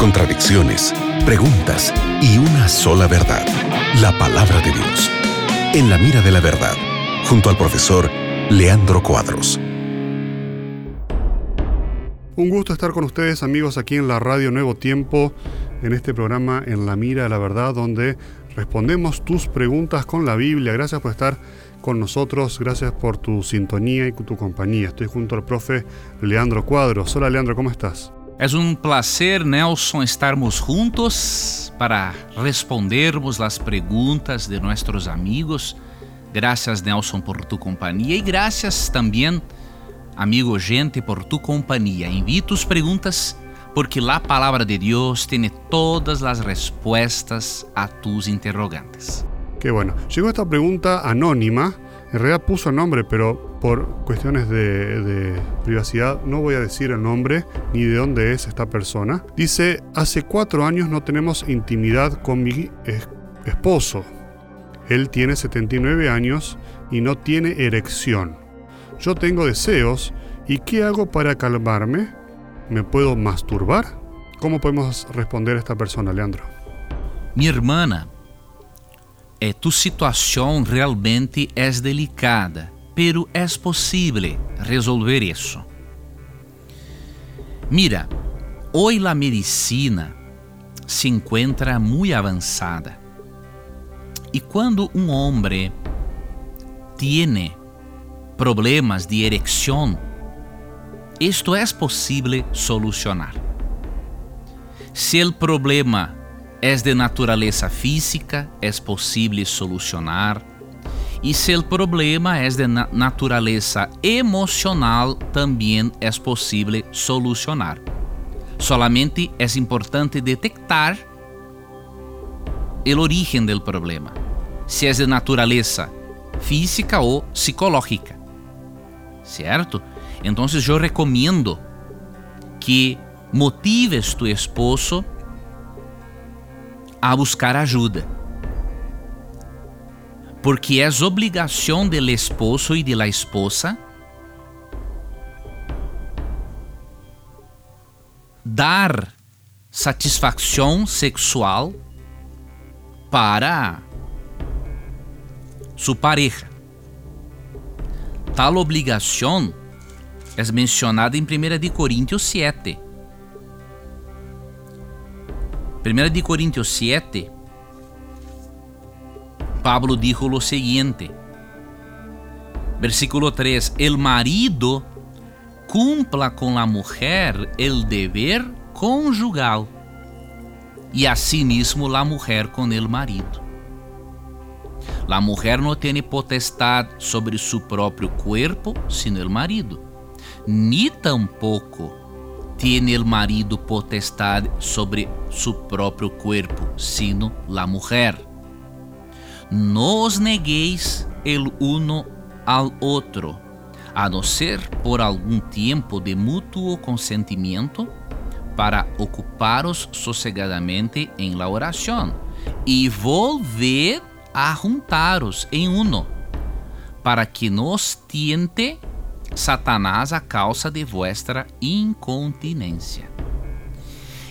contradicciones, preguntas y una sola verdad, la palabra de Dios. En la mira de la verdad, junto al profesor Leandro Cuadros. Un gusto estar con ustedes amigos aquí en la Radio Nuevo Tiempo, en este programa En la mira de la verdad, donde respondemos tus preguntas con la Biblia. Gracias por estar con nosotros, gracias por tu sintonía y tu compañía. Estoy junto al profe Leandro Cuadros. Hola Leandro, ¿cómo estás? Es un placer, Nelson, estarmos juntos para respondermos las preguntas de nuestros amigos. Gracias, Nelson, por tu compañía y gracias también, amigo gente, por tu compañía. Envíe tus preguntas porque la palabra de Dios tiene todas las respuestas a tus interrogantes. Qué bueno. Llegó esta pregunta anónima. En realidad puso el nombre, pero por cuestiones de, privacidad no voy a decir el nombre ni de dónde es esta persona. Dice, hace cuatro años no tenemos intimidad con mi esposo. Él tiene 79 años y no tiene erección. Yo tengo deseos y ¿qué hago para calmarme? ¿Me puedo masturbar? ¿Cómo podemos responder a esta persona, Leandro? Mi hermana, é, tu situação realmente é delicada, pero é possível resolver isso. Mira, hoje a medicina se encontra muito avançada. E quando um homem tem problemas de erecção, isto é possível solucionar. Se o problema es de natureza física, es posible solucionar. Y si el problema es de na naturaleza emocional, también es posible solucionar. Solamente es importante detectar el origen del problema, si es de naturaleza física o psicológica. ¿Cierto? Entonces yo recomiendo que motives tu esposo a buscar ajuda. Porque é obrigação do esposo e da esposa dar satisfação sexual para sua pareja. Tal obrigação é mencionada em 1 Coríntios 7 1 de Corintios 7, Pablo dijo lo siguiente, versículo 3, el marido cumpla con la mujer el deber conjugal y asimismo la mujer con el marido. La mujer no tiene potestad sobre su propio cuerpo sino el marido, ni tampoco tiene el marido potestad sobre su propio cuerpo, sino la mujer. No os neguéis el uno al otro, a no ser por algún tiempo de mutuo consentimiento, para ocuparos sosegadamente en la oración, y volved a juntaros en uno, para que no os tiente Satanás a causa de vuestra incontinência.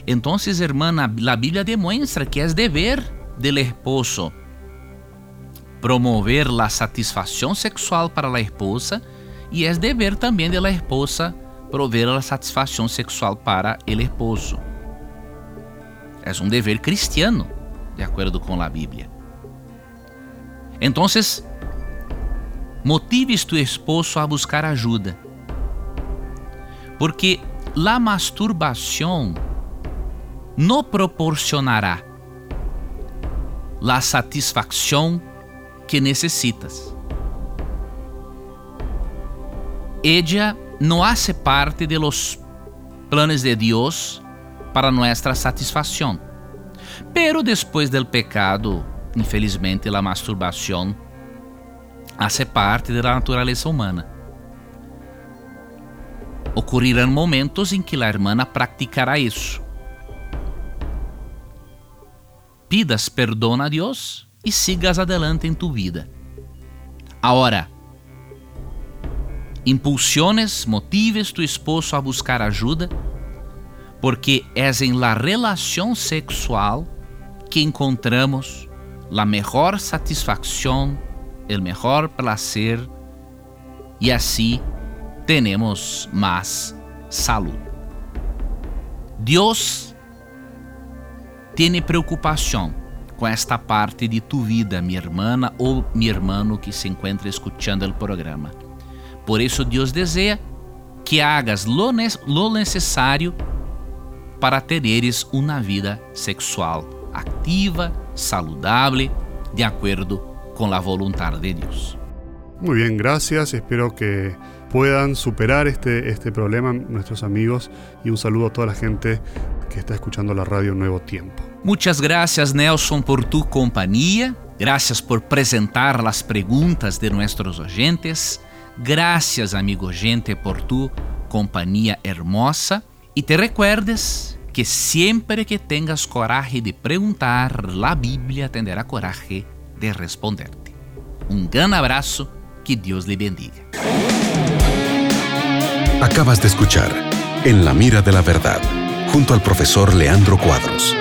Então, irmã, a Bíblia demonstra que é dever del esposo promover a satisfação sexual para a esposa e é dever também de la esposa prover a satisfação sexual para o esposo. É um dever cristiano, de acordo com a Bíblia. Então, motives tu esposo a buscar ajuda. Porque la masturbação não proporcionará la satisfação que necessitas. Ella não hace parte de los planos de Deus para nuestra satisfação. Pero después del pecado, infelizmente, la masturbação hace parte da natureza humana. Ocorrerão momentos em que a irmã praticará isso. Pidas perdão a Deus e sigas adelante em tu vida. Agora, impulsiones, motives tu esposo a buscar ajuda, porque é em la relação sexual que encontramos la mejor satisfacción, el mejor placer y así tenemos más salud. Dios tiene preocupação com esta parte de tu vida, minha irmã ou meu irmão que se encontra escutando o programa. Por isso, Deus deseja que hagas lo, lo necessário para teres uma vida sexual activa, saludable, de acuerdo con la voluntad de Dios. Muy bien, gracias. Espero que puedan superar este, este problema nuestros amigos y un saludo a toda la gente que está escuchando la radio Nuevo Tiempo. Muchas gracias Nelson por tu compañía. Gracias por presentar las preguntas de nuestros oyentes. Gracias amigo oyente por tu compañía hermosa. Y te recuerdes que sempre que tengas coragem de perguntar, a Bíblia terá coragem de responder-te. Um grande abraço, que Deus lhe bendiga. Acabas de escuchar En la mira de la verdad, junto al profesor Leandro Cuadros.